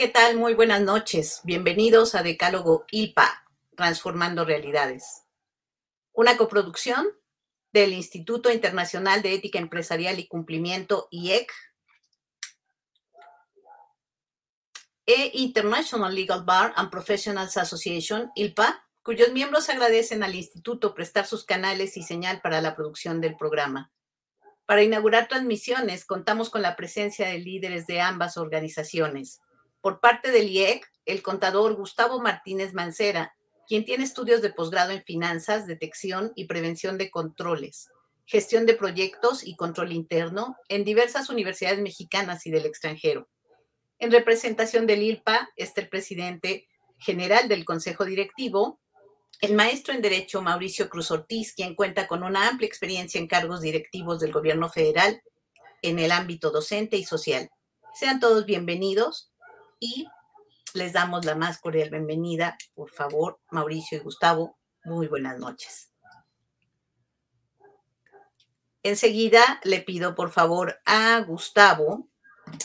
¿qué tal? Muy buenas noches. Bienvenidos a Decálogo ILPA, Transformando Realidades. Una coproducción del Instituto Internacional de Ética Empresarial y Cumplimiento, IEC, e International Legal Bar and Professionals Association, ILPA, cuyos miembros agradecen al instituto prestar sus canales y señal para la producción del programa. Para inaugurar transmisiones, contamos con la presencia de líderes de ambas organizaciones. Por parte del IEC, el contador Gustavo Martínez Mancera, quien tiene estudios de posgrado en finanzas, detección y prevención de controles, gestión de proyectos y control interno en diversas universidades mexicanas y del extranjero. En representación del ILPA está el presidente general del Consejo Directivo, el maestro en Derecho Mauricio Cruz Ortiz, quien cuenta con una amplia experiencia en cargos directivos del gobierno federal en el ámbito docente y social. Sean todos bienvenidos y les damos la más cordial bienvenida. Por favor, Mauricio y Gustavo, muy buenas noches. Enseguida le pido, por favor, a Gustavo.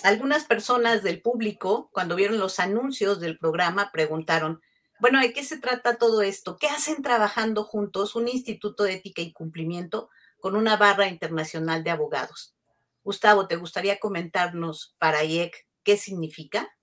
Algunas personas del público, cuando vieron los anuncios del programa, preguntaron, bueno, ¿de qué se trata todo esto? ¿Qué hacen trabajando juntos un instituto de ética y cumplimiento con una barra internacional de abogados? Gustavo, ¿te gustaría comentarnos para IEC qué significa?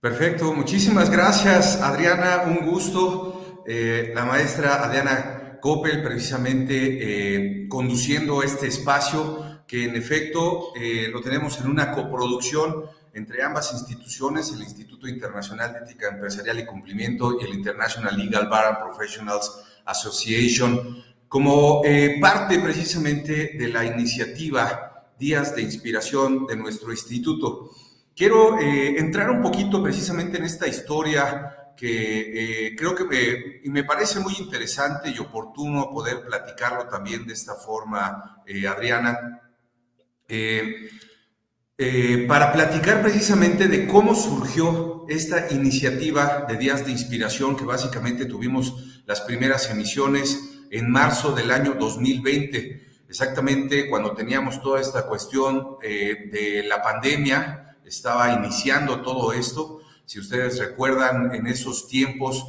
Perfecto, muchísimas gracias Adriana, un gusto. Eh, la maestra Adriana Coppel precisamente eh, conduciendo este espacio que en efecto eh, lo tenemos en una coproducción entre ambas instituciones, el Instituto Internacional de Ética Empresarial y Cumplimiento y el International Legal Bar and Professionals Association, como parte precisamente de la iniciativa Días de Inspiración de nuestro instituto. Quiero eh, entrar un poquito precisamente en esta historia que eh, creo que me, me, parece muy interesante y oportuno poder platicarlo también de esta forma, Adriana. Eh, para platicar precisamente de cómo surgió esta iniciativa de Días de Inspiración, que básicamente tuvimos las primeras emisiones en marzo del año 2020, exactamente cuando teníamos toda esta cuestión eh, de la pandemia, estaba iniciando todo esto. Si ustedes recuerdan, en esos tiempos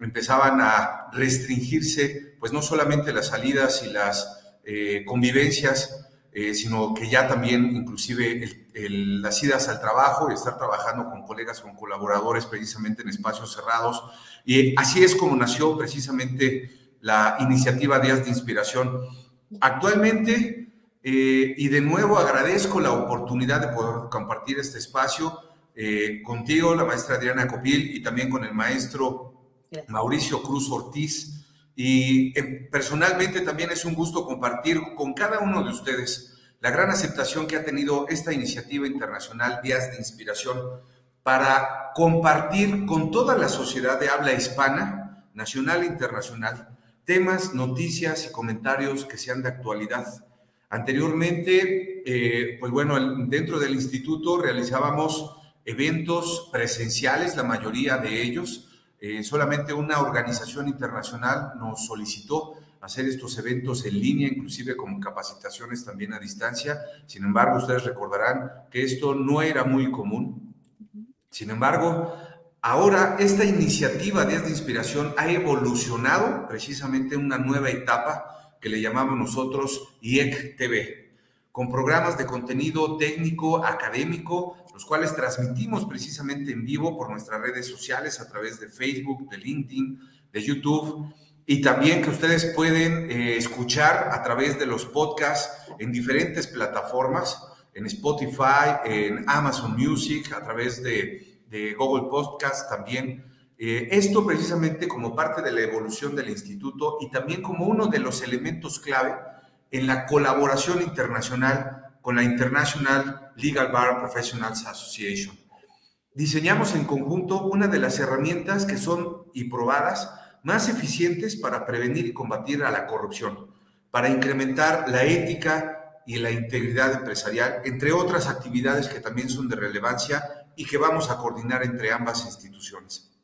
empezaban a restringirse, pues no solamente las salidas y las eh, convivencias, eh, sino que ya también inclusive las idas al trabajo y estar trabajando con colegas, con colaboradores precisamente en espacios cerrados. Y así es como nació precisamente la iniciativa Días de Inspiración. Actualmente, eh, y de nuevo agradezco la oportunidad de poder compartir este espacio eh, contigo, la maestra Adriana Copil, y también con el maestro Mauricio Cruz Ortiz, y eh, personalmente también es un gusto compartir con cada uno de ustedes la gran aceptación que ha tenido esta iniciativa internacional Días de Inspiración para compartir con toda la sociedad de habla hispana, nacional e internacional, temas, noticias y comentarios que sean de actualidad. Anteriormente, eh, pues bueno, dentro del instituto realizábamos eventos presenciales, la mayoría de ellos, eh, solamente una organización internacional nos solicitó hacer estos eventos en línea, inclusive con capacitaciones también a distancia. Sin embargo, ustedes recordarán que esto no era muy común. Sin embargo, ahora esta iniciativa de inspiración ha evolucionado precisamente en una nueva etapa que le llamamos nosotros IEC TV, con programas de contenido técnico, académico, los cuales transmitimos precisamente en vivo por nuestras redes sociales a través de Facebook, de LinkedIn, de YouTube y también que ustedes pueden eh, escuchar a través de los podcasts en diferentes plataformas, en Spotify, en Amazon Music, a través de, Google Podcast también. Eh, esto precisamente como parte de la evolución del instituto y también como uno de los elementos clave en la colaboración internacional con la International Legal Bar Professionals Association. Diseñamos en conjunto una de las herramientas que son y probadas más eficientes para prevenir y combatir a la corrupción, para incrementar la ética y la integridad empresarial, entre otras actividades que también son de relevancia y que vamos a coordinar entre ambas instituciones.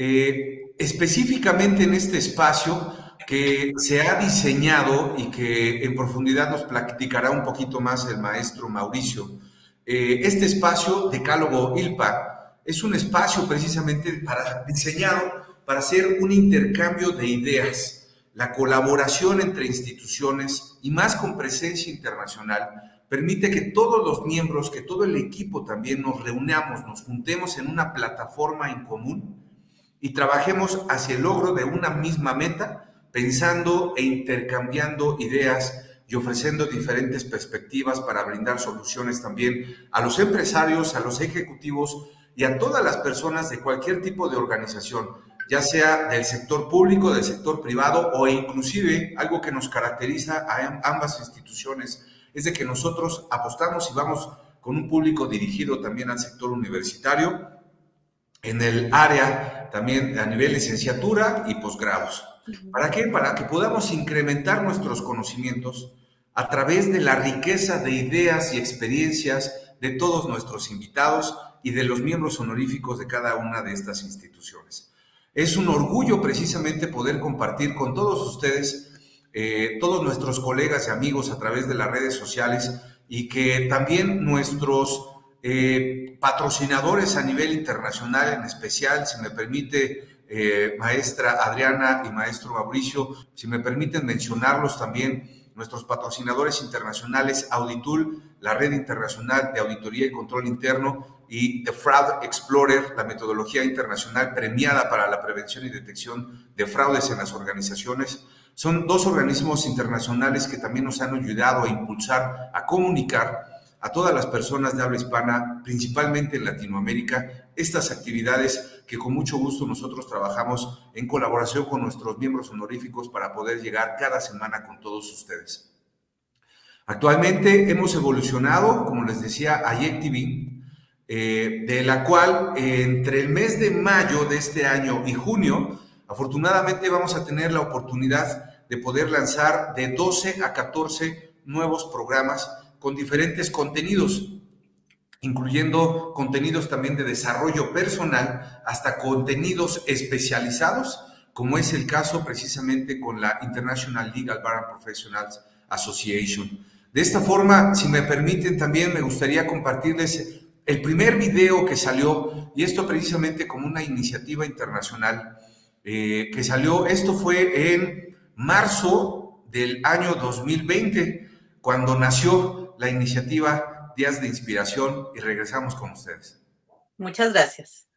Eh, específicamente en este espacio, que se ha diseñado y que en profundidad nos platicará un poquito más el maestro Mauricio. eh, este espacio, Decálogo ILPA, es un espacio precisamente para, diseñado para hacer un intercambio de ideas, la colaboración entre instituciones y más con presencia internacional permite que todos los miembros, que todo el equipo también nos reunamos, nos juntemos en una plataforma en común y trabajemos hacia el logro de una misma meta, pensando e intercambiando ideas y ofreciendo diferentes perspectivas para brindar soluciones también a los empresarios, a los ejecutivos y a todas las personas de cualquier tipo de organización, ya sea del sector público, del sector privado o inclusive algo que nos caracteriza a ambas instituciones es de que nosotros apostamos y vamos con un público dirigido también al sector universitario, en el área también a nivel licenciatura y posgrados. ¿Para qué? Para que podamos incrementar nuestros conocimientos a través de la riqueza de ideas y experiencias de todos nuestros invitados y de los miembros honoríficos de cada una de estas instituciones. Es un orgullo precisamente poder compartir con todos ustedes, eh, todos nuestros colegas y amigos a través de las redes sociales y que también nuestros eh, patrocinadores a nivel internacional, en especial, si me permite, eh, maestra Adriana y maestro Mauricio, si me permiten mencionarlos también, nuestros patrocinadores internacionales, Auditul, la red internacional de auditoría y control interno, y The Fraud Explorer, la metodología internacional premiada para la prevención y detección de fraudes en las organizaciones. Son dos organismos internacionales que también nos han ayudado a impulsar, a comunicar a todas las personas de habla hispana, principalmente en Latinoamérica, estas actividades que con mucho gusto nosotros trabajamos en colaboración con nuestros miembros honoríficos para poder llegar cada semana con todos ustedes. Actualmente hemos evolucionado, como les decía, a TV, eh, de la cual entre el mes de mayo de este año y junio, afortunadamente vamos a tener la oportunidad de poder lanzar de 12 a 14 nuevos programas con diferentes contenidos, incluyendo contenidos también de desarrollo personal, hasta contenidos especializados, como es el caso precisamente con la International Legal Bar and Professionals Association. De esta forma, si me permiten, también me gustaría compartirles el primer video que salió, y esto precisamente como una iniciativa internacional eh, que salió, esto fue en marzo del año 2020, cuando nació la iniciativa Días de Inspiración y regresamos con ustedes. Muchas gracias.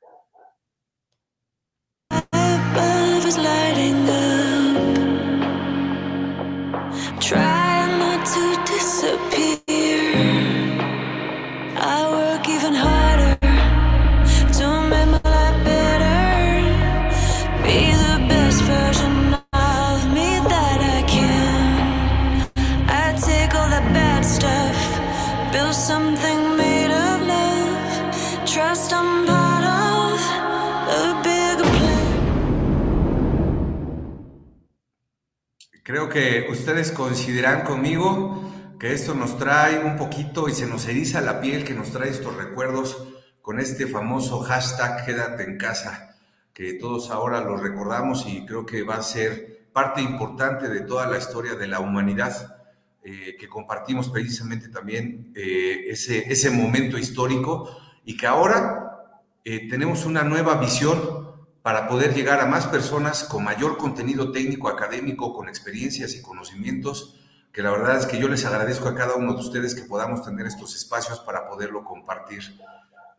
Creo que ustedes coincidirán conmigo que esto nos trae un poquito y se nos eriza la piel, que nos trae estos recuerdos con este famoso hashtag quédate en casa, que todos ahora lo recordamos y creo que va a ser parte importante de toda la historia de la humanidad, eh, que compartimos precisamente también eh, ese, ese momento histórico y que ahora eh, tenemos una nueva visión para poder llegar a más personas con mayor contenido técnico, académico, con experiencias y conocimientos, que la verdad es que yo les agradezco a cada uno de ustedes que podamos tener estos espacios para poderlo compartir.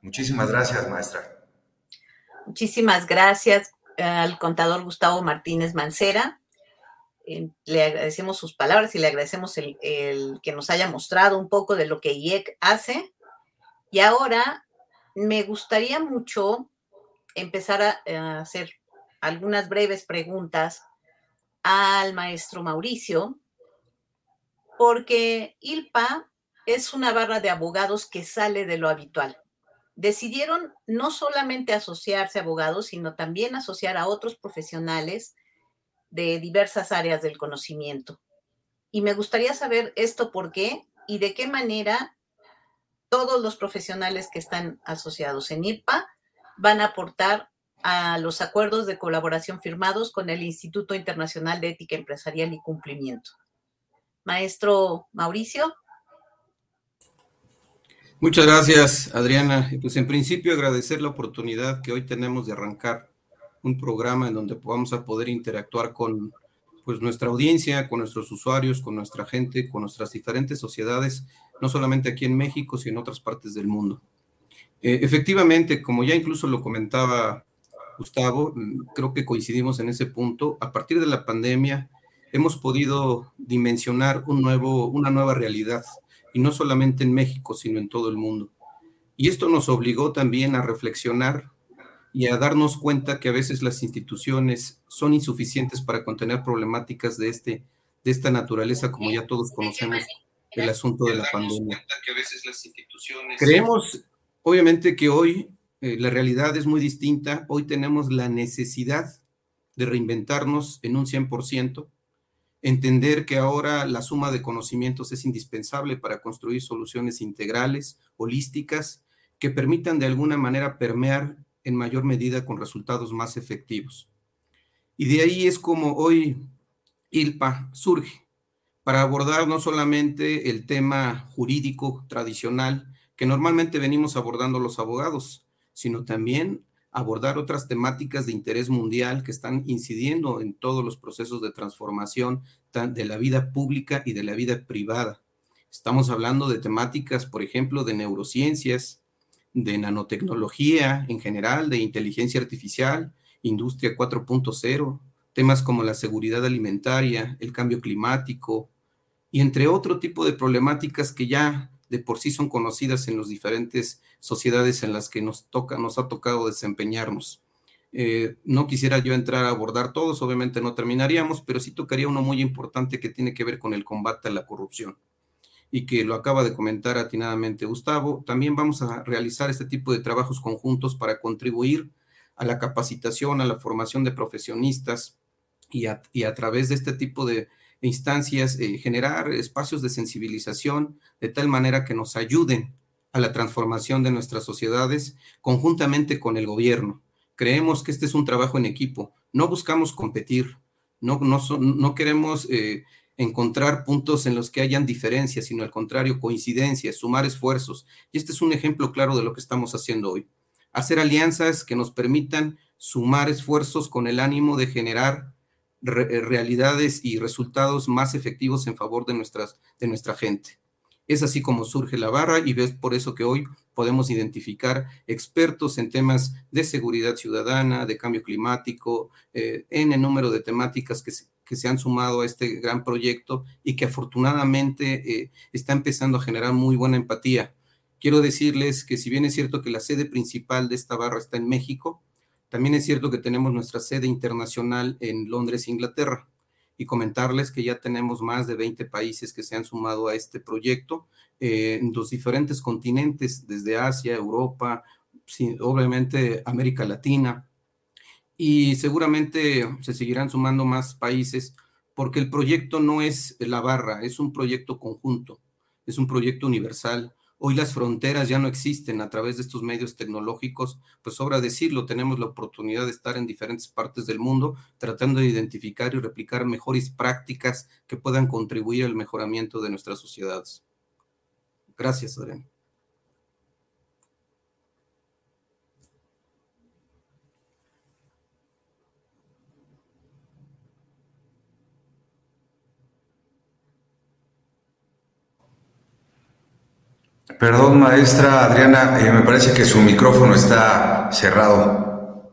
Muchísimas gracias, maestra. Muchísimas gracias al contador Gustavo Martínez Mancera. Eh, le agradecemos sus palabras y le agradecemos el, que nos haya mostrado un poco de lo que IEC hace. Y ahora me gustaría mucho empezar a, eh, hacer algunas breves preguntas al maestro Mauricio, porque ILPA es una barra de abogados que sale de lo habitual. Decidieron no solamente asociarse a abogados, sino también asociar a otros profesionales de diversas áreas del conocimiento. Y me gustaría saber esto por qué y de qué manera todos los profesionales que están asociados en ILPA van a aportar a los acuerdos de colaboración firmados con el Instituto Internacional de Ética Empresarial y Cumplimiento. Maestro Mauricio. Muchas gracias, Adriana. Pues en principio agradecer la oportunidad que hoy tenemos de arrancar un programa en donde podamos a poder interactuar con pues nuestra audiencia, con nuestros usuarios, con nuestra gente, con nuestras diferentes sociedades, no solamente aquí en México, sino en otras partes del mundo. Eh, efectivamente, como ya incluso lo comentaba Gustavo, creo que coincidimos en ese punto. A partir de la pandemia hemos podido dimensionar un nuevo, una nueva realidad y no solamente en México, sino en todo el mundo. Y esto nos obligó también a reflexionar y a darnos cuenta que a veces las instituciones son insuficientes para contener problemáticas de, este, de esta naturaleza, como ya todos conocemos el asunto de la pandemia. Creemos, obviamente, que hoy eh, la realidad es muy distinta. Hoy tenemos la necesidad de reinventarnos en un 100%, entender que ahora la suma de conocimientos es indispensable para construir soluciones integrales, holísticas, que permitan de alguna manera permear en mayor medida con resultados más efectivos. Y de ahí es como hoy ILPA surge, para abordar no solamente el tema jurídico tradicional que normalmente venimos abordando los abogados, sino también abordar otras temáticas de interés mundial que están incidiendo en todos los procesos de transformación de la vida pública y de la vida privada. Estamos hablando de temáticas, por ejemplo, de neurociencias, de nanotecnología en general, de inteligencia artificial, industria 4.0, temas como la seguridad alimentaria, el cambio climático y entre otro tipo de problemáticas que ya de por sí son conocidas en las diferentes sociedades en las que nos toca, nos ha tocado desempeñarnos. Eh, no quisiera yo entrar a abordar todos, obviamente no terminaríamos, pero sí tocaría uno muy importante que tiene que ver con el combate a la corrupción y que lo acaba de comentar atinadamente Gustavo. También vamos a realizar este tipo de trabajos conjuntos para contribuir a la capacitación, a la formación de profesionistas y a, y a través de este tipo de instancias, eh, generar espacios de sensibilización de tal manera que nos ayuden a la transformación de nuestras sociedades conjuntamente con el gobierno. Creemos que este es un trabajo en equipo. No buscamos competir, no, no, no queremos eh, encontrar puntos en los que hayan diferencias, sino al contrario, coincidencias, sumar esfuerzos. Y este es un ejemplo claro de lo que estamos haciendo hoy. Hacer alianzas que nos permitan sumar esfuerzos con el ánimo de generar eh, realidades y resultados más efectivos en favor de, nuestras, de nuestra gente. Es así como surge la barra y ves por eso que hoy podemos identificar expertos en temas de seguridad ciudadana, de cambio climático, eh, en el número de temáticas que se, que se han sumado a este gran proyecto y que afortunadamente eh, está empezando a generar muy buena empatía. Quiero decirles que si bien es cierto que la sede principal de esta barra está en México, también es cierto que tenemos nuestra sede internacional en Londres, Inglaterra, y comentarles que ya tenemos más de 20 países que se han sumado a este proyecto eh, en los diferentes continentes, desde Asia, Europa, obviamente América Latina, y seguramente se seguirán sumando más países porque el proyecto no es la barra, es un proyecto conjunto, es un proyecto universal Hoy las fronteras ya no existen a través de estos medios tecnológicos, pues sobra decirlo, tenemos la oportunidad de estar en diferentes partes del mundo tratando de identificar y replicar mejores prácticas que puedan contribuir al mejoramiento de nuestras sociedades. Gracias, Adrián. Perdón, maestra Adriana, eh, me parece que su micrófono está cerrado.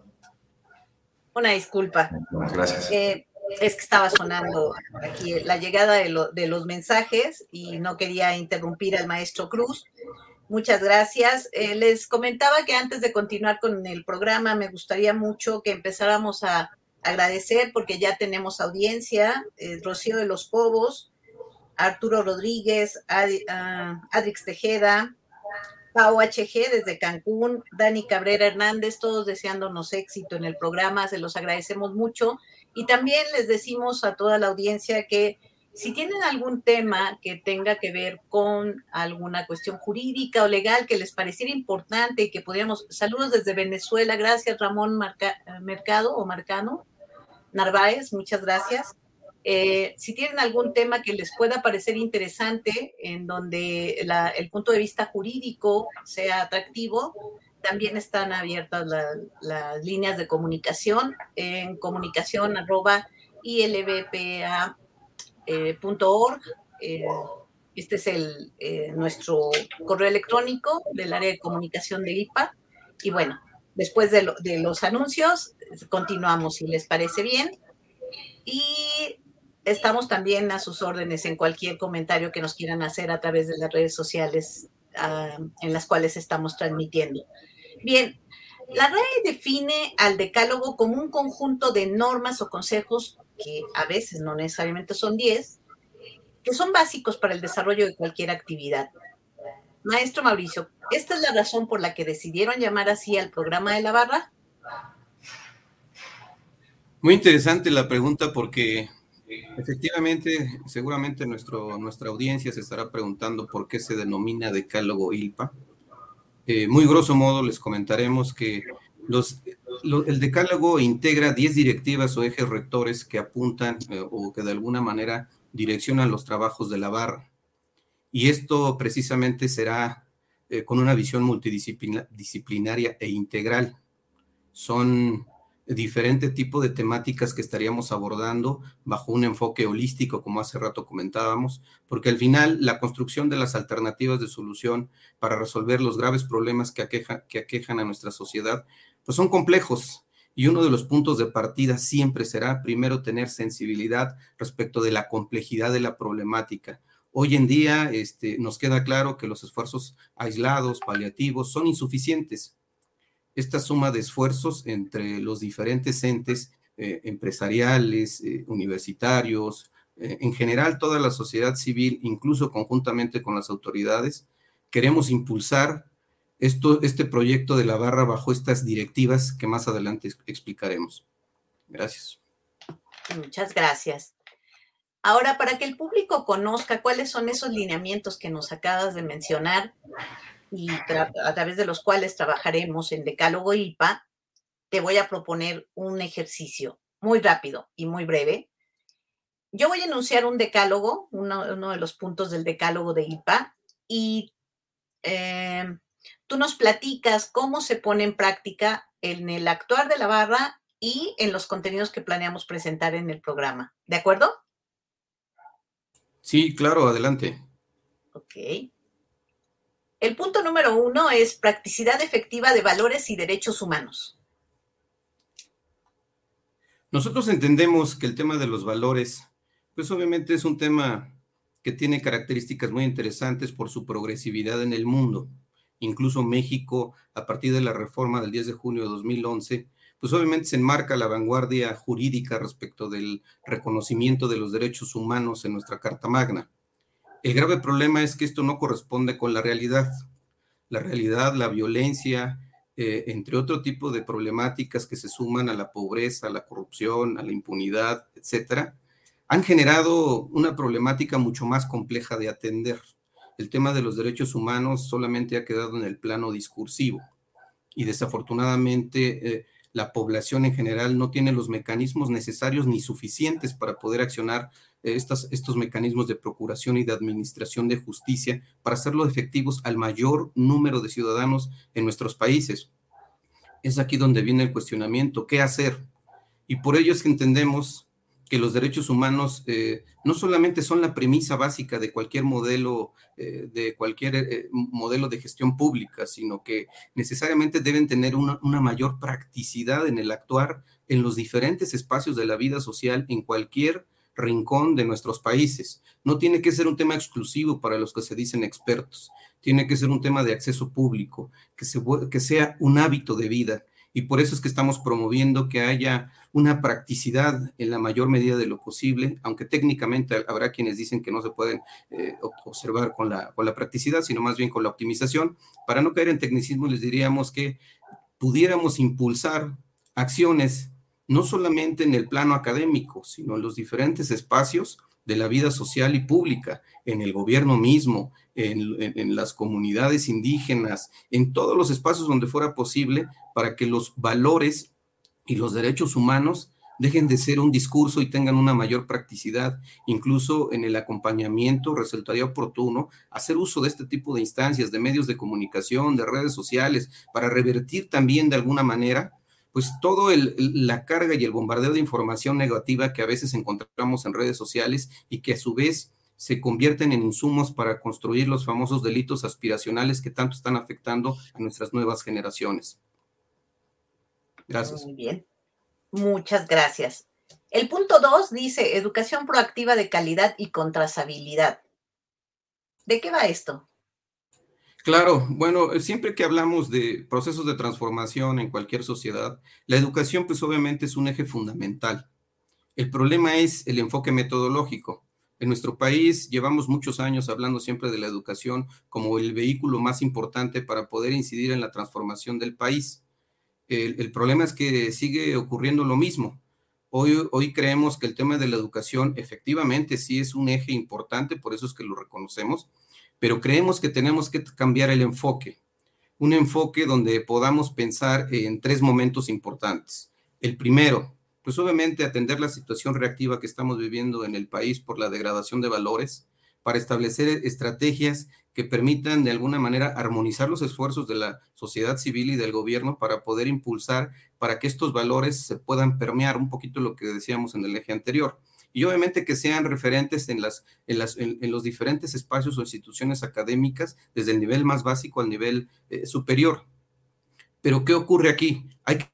Una disculpa. Gracias. Eh, es que estaba sonando aquí la llegada de, los mensajes y no quería interrumpir al maestro Cruz. Muchas gracias. Eh, les comentaba que antes de continuar con el programa, me gustaría mucho que empezáramos a agradecer porque ya tenemos audiencia. Rocío de los Cobos, Arturo Rodríguez, ah, Adrix Tejeda, Pau HG desde Cancún, Dani Cabrera Hernández, todos deseándonos éxito en el programa, se los agradecemos mucho. Y también les decimos a toda la audiencia que si tienen algún tema que tenga que ver con alguna cuestión jurídica o legal que les pareciera importante y que podríamos, saludos desde Venezuela, gracias Ramón Mercado o Marcano, Narváez, muchas gracias. Eh, si tienen algún tema que les pueda parecer interesante, en donde el punto de vista jurídico sea atractivo, también están abiertas las líneas de comunicación en comunicación ilbpa.org. Eh, este es el, eh, nuestro correo electrónico del área de comunicación de IPA. Y bueno, después de, de los anuncios, continuamos si les parece bien. Y estamos también a sus órdenes en cualquier comentario que nos quieran hacer a través de las redes sociales ah, en las cuales estamos transmitiendo. Bien, la RAE define al decálogo como un conjunto de normas o consejos que a veces no necesariamente son 10, que son básicos para el desarrollo de cualquier actividad. Maestro Mauricio, ¿esta es la razón por la que decidieron llamar así al programa de la barra? Muy interesante la pregunta porque efectivamente, seguramente nuestro, nuestra audiencia se estará preguntando por qué se denomina decálogo ILPA. Eh, muy grosso modo les comentaremos que los, el decálogo integra 10 directivas o ejes rectores que apuntan eh, o que de alguna manera direccionan los trabajos de la barra. Y esto precisamente será eh, con una visión multidisciplinaria e integral. Son diferente tipo de temáticas que estaríamos abordando bajo un enfoque holístico, como hace rato comentábamos, porque al final la construcción de las alternativas de solución para resolver los graves problemas que, que aquejan a nuestra sociedad, pues son complejos. Y uno de los puntos de partida siempre será, primero, tener sensibilidad respecto de la complejidad de la problemática. Hoy en día este, nos queda claro que los esfuerzos aislados, paliativos, son insuficientes esta suma de esfuerzos entre los diferentes entes eh, empresariales, eh, universitarios, eh, en general toda la sociedad civil, incluso conjuntamente con las autoridades, queremos impulsar esto, este proyecto de la barra bajo estas directivas que más adelante explicaremos. Gracias. Muchas gracias. Ahora, para que el público conozca cuáles son esos lineamientos que nos acabas de mencionar, y a través de los cuales trabajaremos en Decálogo IPA, te voy a proponer un ejercicio muy rápido y muy breve. Yo voy a enunciar un decálogo, uno, de los puntos del decálogo de IPA, y eh, tú nos platicas cómo se pone en práctica en el actuar de la barra y en los contenidos que planeamos presentar en el programa. ¿De acuerdo? Sí, claro, adelante. Ok. El punto número uno es practicidad efectiva de valores y derechos humanos. Nosotros entendemos que el tema de los valores, pues obviamente es un tema que tiene características muy interesantes por su progresividad en el mundo. Incluso México, a partir de la reforma del 10 de junio de 2011, pues obviamente se enmarca la vanguardia jurídica respecto del reconocimiento de los derechos humanos en nuestra Carta Magna. El grave problema es que esto no corresponde con la realidad. La realidad, la violencia, eh, entre otro tipo de problemáticas que se suman a la pobreza, a la corrupción, a la impunidad, etcétera, han generado una problemática mucho más compleja de atender. El tema de los derechos humanos solamente ha quedado en el plano discursivo y desafortunadamente eh, la población en general no tiene los mecanismos necesarios ni suficientes para poder accionar estos, mecanismos de procuración y de administración de justicia para hacerlo efectivos al mayor número de ciudadanos en nuestros países. Es aquí donde viene el cuestionamiento, ¿qué hacer? Y por ello es que entendemos que los derechos humanos eh, no solamente son la premisa básica de cualquier modelo, eh, de cualquier eh, modelo de gestión pública, sino que necesariamente deben tener una, mayor practicidad en el actuar en los diferentes espacios de la vida social en cualquier rincón de nuestros países. No tiene que ser un tema exclusivo para los que se dicen expertos, tiene que ser un tema de acceso público, que, se, que sea un hábito de vida. Y por eso es que estamos promoviendo que haya una practicidad en la mayor medida de lo posible, aunque técnicamente habrá quienes dicen que no se pueden eh, observar con la, con la practicidad, sino más bien con la optimización. Para no caer en tecnicismo, les diríamos que pudiéramos impulsar acciones no solamente en el plano académico, sino en los diferentes espacios de la vida social y pública, en el gobierno mismo, en, las comunidades indígenas, en todos los espacios donde fuera posible, para que los valores y los derechos humanos dejen de ser un discurso y tengan una mayor practicidad. Incluso en el acompañamiento resultaría oportuno hacer uso de este tipo de instancias, de medios de comunicación, de redes sociales, para revertir también de alguna manera pues todo la carga y el bombardeo de información negativa que a veces encontramos en redes sociales y que a su vez se convierten en insumos para construir los famosos delitos aspiracionales que tanto están afectando a nuestras nuevas generaciones. Gracias. Muy bien. Muchas gracias. El punto dos dice educación proactiva de calidad y contrasabilidad. ¿De qué va esto? Claro, bueno, siempre que hablamos de procesos de transformación en cualquier sociedad, la educación pues obviamente es un eje fundamental. El problema es el enfoque metodológico. En nuestro país llevamos muchos años hablando siempre de la educación como el vehículo más importante para poder incidir en la transformación del país. El, problema es que sigue ocurriendo lo mismo. Hoy, hoy creemos que el tema de la educación efectivamente sí es un eje importante, por eso es que lo reconocemos, pero creemos que tenemos que cambiar el enfoque. Un enfoque donde podamos pensar en tres momentos importantes. El primero, pues obviamente atender la situación reactiva que estamos viviendo en el país por la degradación de valores, para establecer estrategias que permitan de alguna manera armonizar los esfuerzos de la sociedad civil y del gobierno para poder impulsar, para que estos valores se puedan permear un poquito lo que decíamos en el eje anterior. Y obviamente que sean referentes en, las, en, las, en, los diferentes espacios o instituciones académicas, desde el nivel más básico al nivel eh, superior. Pero ¿qué ocurre aquí? Hay que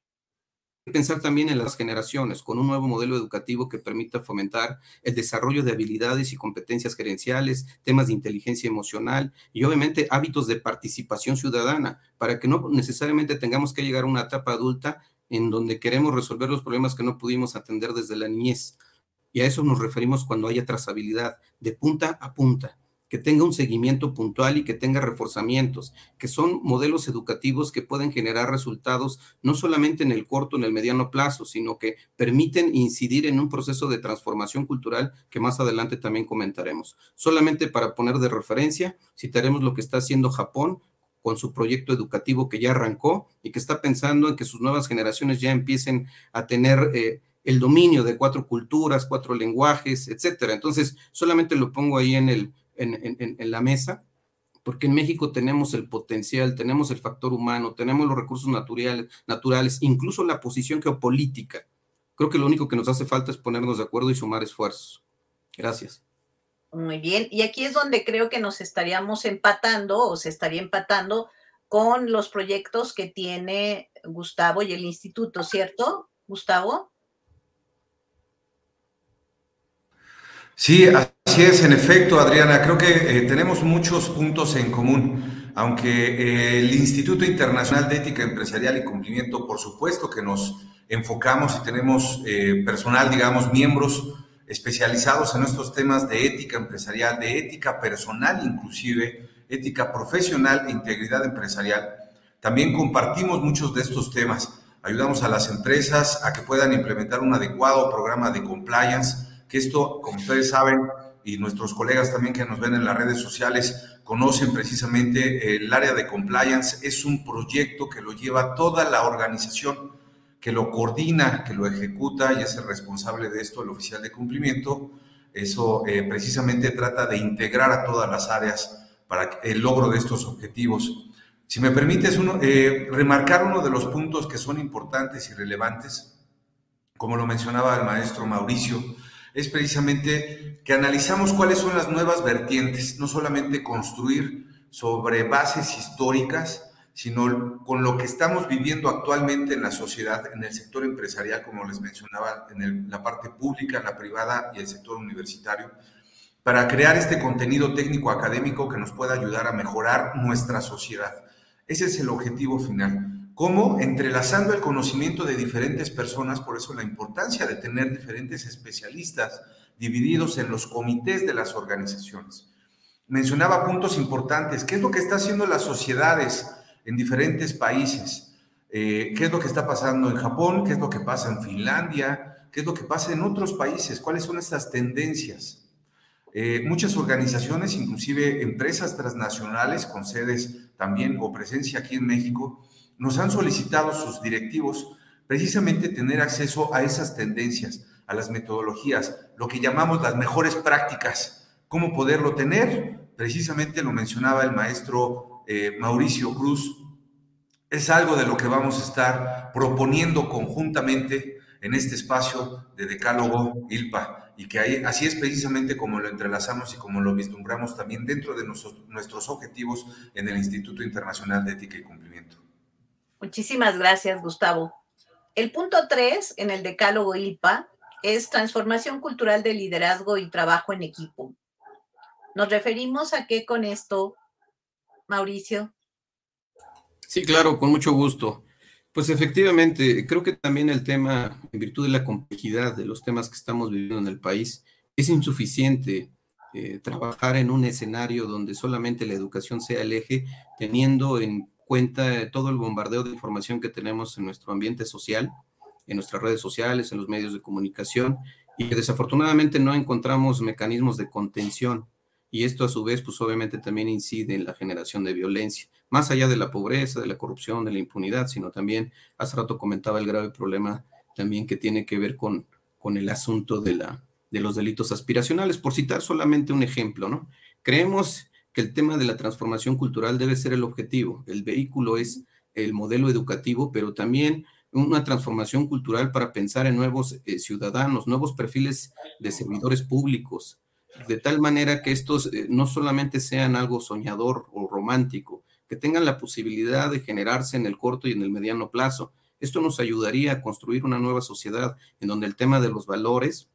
pensar también en las generaciones, con un nuevo modelo educativo que permita fomentar el desarrollo de habilidades y competencias gerenciales, temas de inteligencia emocional y obviamente hábitos de participación ciudadana, para que no necesariamente tengamos que llegar a una etapa adulta en donde queremos resolver los problemas que no pudimos atender desde la niñez. Y a eso nos referimos cuando haya trazabilidad de punta a punta que tenga un seguimiento puntual y que tenga reforzamientos, que son modelos educativos que pueden generar resultados no solamente en el corto, en el mediano plazo, sino que permiten incidir en un proceso de transformación cultural que más adelante también comentaremos. Solamente para poner de referencia, citaremos lo que está haciendo Japón con su proyecto educativo que ya arrancó y que está pensando en que sus nuevas generaciones ya empiecen a tener... Eh, el dominio de cuatro culturas, cuatro lenguajes, etcétera. Entonces, solamente lo pongo ahí en el, en, la mesa, porque en México tenemos el potencial, tenemos el factor humano, tenemos los recursos naturales, naturales, incluso la posición geopolítica. Creo que lo único que nos hace falta es ponernos de acuerdo y sumar esfuerzos. Gracias. Muy bien, y aquí es donde creo que nos estaríamos empatando o se estaría empatando con los proyectos que tiene Gustavo y el instituto, ¿cierto, Gustavo? Sí, así es, en efecto, Adriana. Creo que eh, tenemos muchos puntos en común. Aunque eh, el Instituto Internacional de Ética Empresarial y Cumplimiento, por supuesto que nos enfocamos y tenemos eh, personal, digamos, miembros especializados en estos temas de ética empresarial, de ética personal inclusive, ética profesional e integridad empresarial. También compartimos muchos de estos temas. Ayudamos a las empresas a que puedan implementar un adecuado programa de compliance que esto, como ustedes saben, y nuestros colegas también que nos ven en las redes sociales conocen precisamente el área de compliance, es un proyecto que lo lleva toda la organización, que lo coordina, que lo ejecuta y es el responsable de esto, el oficial de cumplimiento. Eso eh, precisamente trata de integrar a todas las áreas para el logro de estos objetivos. Si me permites uno, eh, remarcar uno de los puntos que son importantes y relevantes, como lo mencionaba el maestro Mauricio, es precisamente que analizamos cuáles son las nuevas vertientes, no solamente construir sobre bases históricas, sino con lo que estamos viviendo actualmente en la sociedad, en el sector empresarial, como les mencionaba, en la parte pública, la privada y el sector universitario, para crear este contenido técnico académico que nos pueda ayudar a mejorar nuestra sociedad. Ese es el objetivo final cómo entrelazando el conocimiento de diferentes personas, por eso la importancia de tener diferentes especialistas divididos en los comités de las organizaciones. Mencionaba puntos importantes, qué es lo que está haciendo las sociedades en diferentes países, eh, qué es lo que está pasando en Japón, qué es lo que pasa en Finlandia, qué es lo que pasa en otros países, cuáles son estas tendencias. Eh, muchas organizaciones, inclusive empresas transnacionales con sedes también o presencia aquí en México, nos han solicitado sus directivos precisamente tener acceso a esas tendencias, a las metodologías, lo que llamamos las mejores prácticas. ¿Cómo poderlo tener? Precisamente lo mencionaba el maestro eh, Mauricio Cruz. Es algo de lo que vamos a estar proponiendo conjuntamente en este espacio de Decálogo ILPA y que así es precisamente como lo entrelazamos y como lo vislumbramos también dentro de nuestros objetivos en el Instituto Internacional de Ética y Cumplimiento. Muchísimas gracias, Gustavo. El punto 3 en el Decálogo ILPA es transformación cultural de liderazgo y trabajo en equipo. ¿Nos referimos a qué con esto, Mauricio? Sí, claro, con mucho gusto. Pues efectivamente, creo que también el tema, en virtud de la complejidad de los temas que estamos viviendo en el país, es insuficiente eh, trabajar en un escenario donde solamente la educación sea el eje, teniendo en cuenta todo el bombardeo de información que tenemos en nuestro ambiente social, en nuestras redes sociales, en los medios de comunicación, y desafortunadamente no encontramos mecanismos de contención. Y esto a su vez, pues obviamente también incide en la generación de violencia, más allá de la pobreza, de la corrupción, de la impunidad, sino también, hace rato comentaba el grave problema también que tiene que ver con, con el asunto de, la, de los delitos aspiracionales, por citar solamente un ejemplo, ¿no? Creemos que el tema de la transformación cultural debe ser el objetivo, el vehículo es el modelo educativo, pero también una transformación cultural para pensar en nuevos eh, ciudadanos, nuevos perfiles de servidores públicos, de tal manera que estos eh, no solamente sean algo soñador o romántico, que tengan la posibilidad de generarse en el corto y en el mediano plazo. Esto nos ayudaría a construir una nueva sociedad en donde el tema de los valores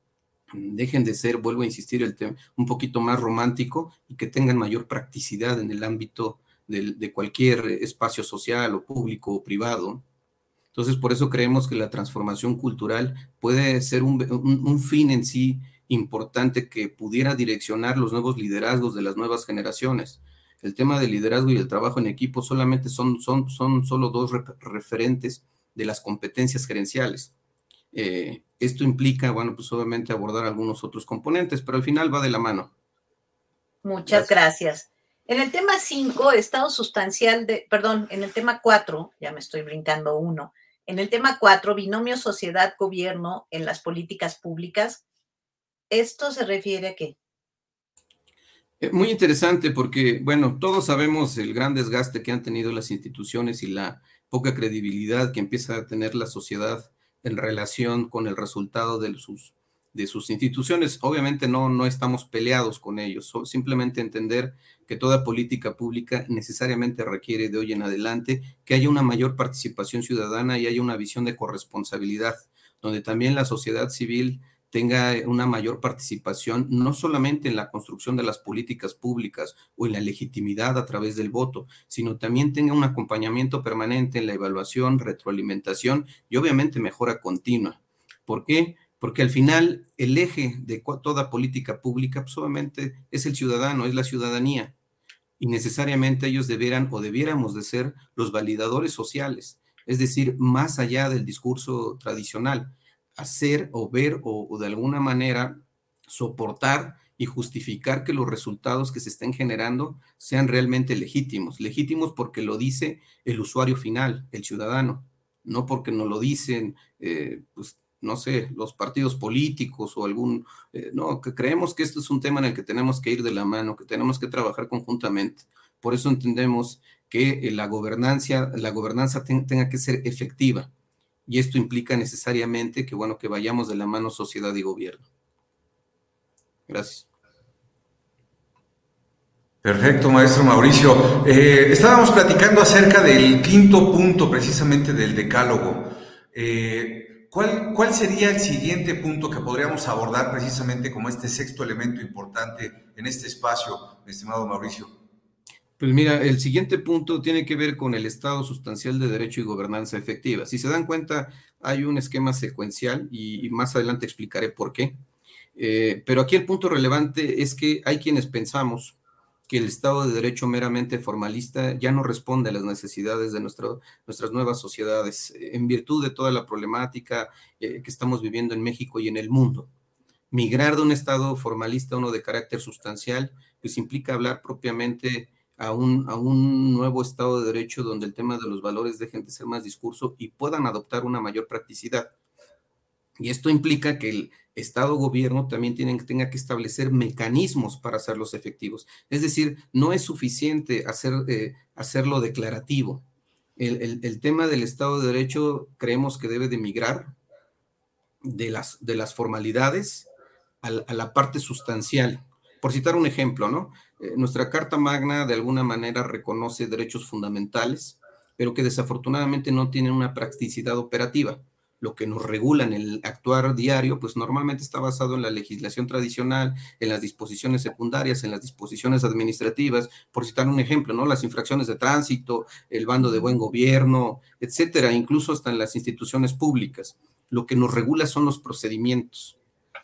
dejen de ser, vuelvo a insistir, el tema un poquito más romántico y que tengan mayor practicidad en el ámbito de, cualquier espacio social o público o privado. Entonces, por eso creemos que la transformación cultural puede ser un fin en sí importante que pudiera direccionar los nuevos liderazgos de las nuevas generaciones. El tema del liderazgo y el trabajo en equipo solamente son, son, son solo dos referentes de las competencias gerenciales. Eh, esto implica, bueno, pues obviamente abordar algunos otros componentes, pero al final va de la mano. Muchas gracias. En el tema 5, estado sustancial de, perdón, en el tema 4, ya me estoy brincando uno, en el tema 4, binomio sociedad-gobierno en las políticas públicas, ¿Esto se refiere a qué? Eh, muy interesante porque, bueno, todos sabemos el gran desgaste que han tenido las instituciones y la poca credibilidad que empieza a tener la sociedad en relación con el resultado de sus, de sus instituciones. Obviamente no, no estamos peleados con ellos, simplemente entender que toda política pública necesariamente requiere de hoy en adelante que haya una mayor participación ciudadana y haya una visión de corresponsabilidad, donde también la sociedad civil tenga una mayor participación, no solamente en la construcción de las políticas públicas o en la legitimidad a través del voto, sino también tenga un acompañamiento permanente en la evaluación, retroalimentación y obviamente mejora continua. ¿Por qué? Porque al final el eje de toda política pública pues es el ciudadano, es la ciudadanía. Y necesariamente ellos debieran o debiéramos de ser los validadores sociales, es decir, más allá del discurso tradicional hacer o ver o, de alguna manera soportar y justificar que los resultados que se estén generando sean realmente legítimos. Legítimos porque lo dice el usuario final, el ciudadano, no porque no lo dicen, eh, pues, no sé, los partidos políticos o algún, eh, no, que creemos que esto es un tema en el que tenemos que ir de la mano, que tenemos que trabajar conjuntamente. Por eso entendemos que eh, la gobernanza, la gobernanza tenga que ser efectiva, y esto implica necesariamente que, bueno, que vayamos de la mano sociedad y gobierno. Gracias. Perfecto, maestro Mauricio. Eh, estábamos platicando acerca del quinto punto precisamente del decálogo. Eh, ¿cuál, ¿Cuál sería el siguiente punto que podríamos abordar precisamente como este sexto elemento importante en este espacio, estimado Mauricio? Pues mira, el siguiente punto tiene que ver con el estado sustancial de derecho y gobernanza efectiva. Si se dan cuenta, hay un esquema secuencial y, más adelante explicaré por qué. Eh, pero aquí el punto relevante es que hay quienes pensamos que el Estado de Derecho meramente formalista ya no responde a las necesidades de nuestras nuevas sociedades en virtud de toda la problemática eh, que estamos viviendo en México y en el mundo. Migrar de un Estado formalista a uno de carácter sustancial, pues implica hablar propiamente a un, a un nuevo Estado de Derecho donde el tema de los valores dejen de ser más discurso y puedan adoptar una mayor practicidad. Y esto implica que el Estado-gobierno también tienen, tenga que establecer mecanismos para hacerlos efectivos. Es decir, no es suficiente hacer, eh, hacerlo declarativo. El, el, tema del Estado de Derecho creemos que debe de migrar de las, de las formalidades a, a la parte sustancial. Por citar un ejemplo, ¿no? Eh, nuestra Carta Magna de alguna manera reconoce derechos fundamentales, pero que desafortunadamente no tienen una practicidad operativa lo que nos regula en el actuar diario, pues normalmente está basado en la legislación tradicional, en las disposiciones secundarias, en las disposiciones administrativas, por citar un ejemplo, ¿no? Las infracciones de tránsito, el bando de buen gobierno, etcétera, incluso hasta en las instituciones públicas. Lo que nos regula son los procedimientos.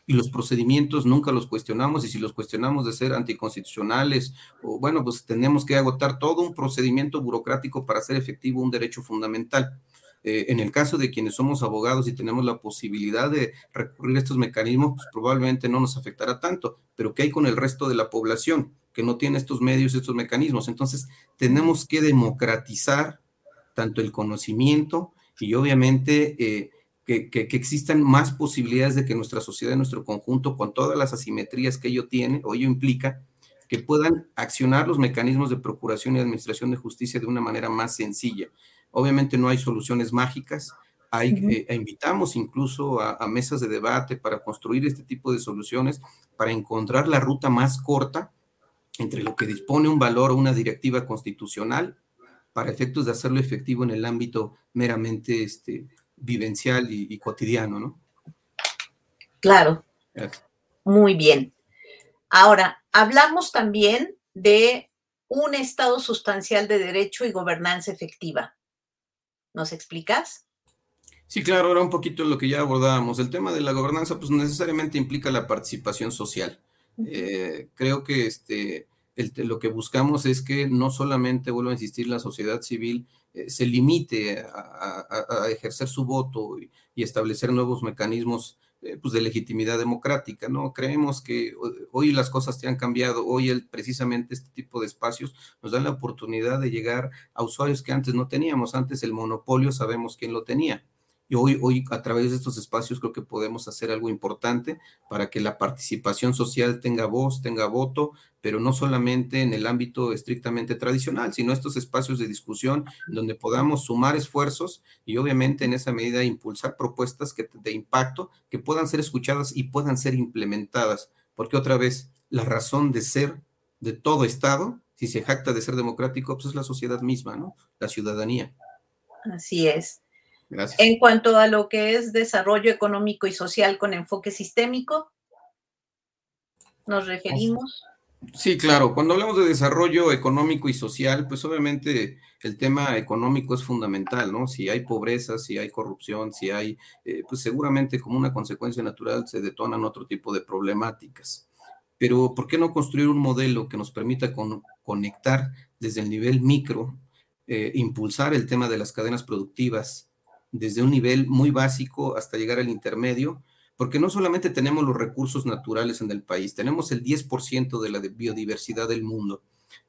Y los procedimientos nunca los cuestionamos, y si los cuestionamos de ser anticonstitucionales, o bueno, pues tenemos que agotar todo un procedimiento burocrático para hacer efectivo un derecho fundamental. Eh, en el caso de quienes somos abogados y tenemos la posibilidad de recurrir a estos mecanismos, pues probablemente no nos afectará tanto, pero ¿qué hay con el resto de la población que no tiene estos medios, estos mecanismos? Entonces, tenemos que democratizar tanto el conocimiento y obviamente eh, que, que, existan más posibilidades de que nuestra sociedad, nuestro conjunto, con todas las asimetrías que ello tiene o ello implica, que puedan accionar los mecanismos de procuración y administración de justicia de una manera más sencilla. Obviamente no hay soluciones mágicas, hay, eh, invitamos incluso a, mesas de debate para construir este tipo de soluciones, para encontrar la ruta más corta entre lo que dispone un valor o una directiva constitucional para efectos de hacerlo efectivo en el ámbito meramente este, vivencial y, cotidiano, ¿no? Claro. Muy bien. Ahora, hablamos también de un Estado sustancial de derecho y gobernanza efectiva. ¿Nos explicas? Sí, claro, era un poquito lo que ya abordábamos. El tema de la gobernanza, pues necesariamente implica la participación social. Eh, creo que este, lo que buscamos es que no solamente, vuelvo a insistir, la sociedad civil se limite a, ejercer su voto y, establecer nuevos mecanismos eh, pues de legitimidad democrática, ¿no? Creemos que hoy las cosas te han cambiado, hoy el, precisamente este tipo de espacios nos dan la oportunidad de llegar a usuarios que antes no teníamos, antes el monopolio sabemos quién lo tenía. Y hoy, hoy a través de estos espacios creo que podemos hacer algo importante para que la participación social tenga voz, tenga voto, pero no solamente en el ámbito estrictamente tradicional, sino estos espacios de discusión donde podamos sumar esfuerzos y obviamente en esa medida impulsar propuestas que, de impacto que puedan ser escuchadas y puedan ser implementadas. Porque otra vez, la razón de ser de todo Estado, si se jacta de ser democrático, pues es la sociedad misma, ¿no? La ciudadanía. Así es. En cuanto a lo que es desarrollo económico y social con enfoque sistémico, nos referimos. Sí, claro. Cuando hablamos de desarrollo económico y social, pues obviamente el tema económico es fundamental, ¿no? Si hay pobreza, si hay corrupción, si hay, eh, pues seguramente como una consecuencia natural se detonan otro tipo de problemáticas. Pero ¿por qué no construir un modelo que nos permita conectar desde el nivel micro, eh, impulsar el tema de las cadenas productivas, desde un nivel muy básico hasta llegar al intermedio, porque no solamente tenemos los recursos naturales en el país, tenemos el 10% de la biodiversidad del mundo,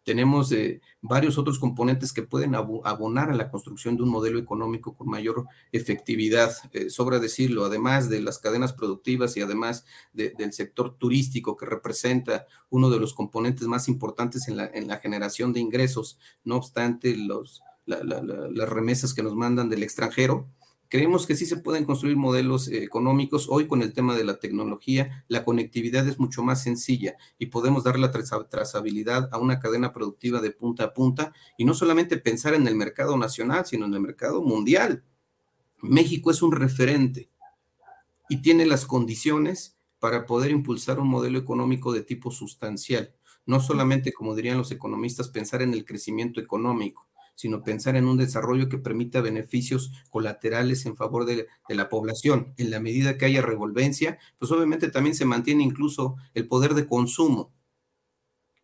tenemos eh, varios otros componentes que pueden abonar a la construcción de un modelo económico con mayor efectividad, eh, sobra decirlo, además de las cadenas productivas y además del sector turístico que representa uno de los componentes más importantes en la, en la generación de ingresos, no obstante los, las remesas que nos mandan del extranjero, Creemos que sí se pueden construir modelos eh, económicos. Hoy con el tema de la tecnología, la conectividad es mucho más sencilla y podemos dar la trazabilidad a una cadena productiva de punta a punta y no solamente pensar en el mercado nacional, sino en el mercado mundial. México es un referente y tiene las condiciones para poder impulsar un modelo económico de tipo sustancial. No solamente, como dirían los economistas, pensar en el crecimiento económico, sino pensar en un desarrollo que permita beneficios colaterales en favor de, la población. En la medida que haya revolvencia, pues obviamente también se mantiene incluso el poder de consumo.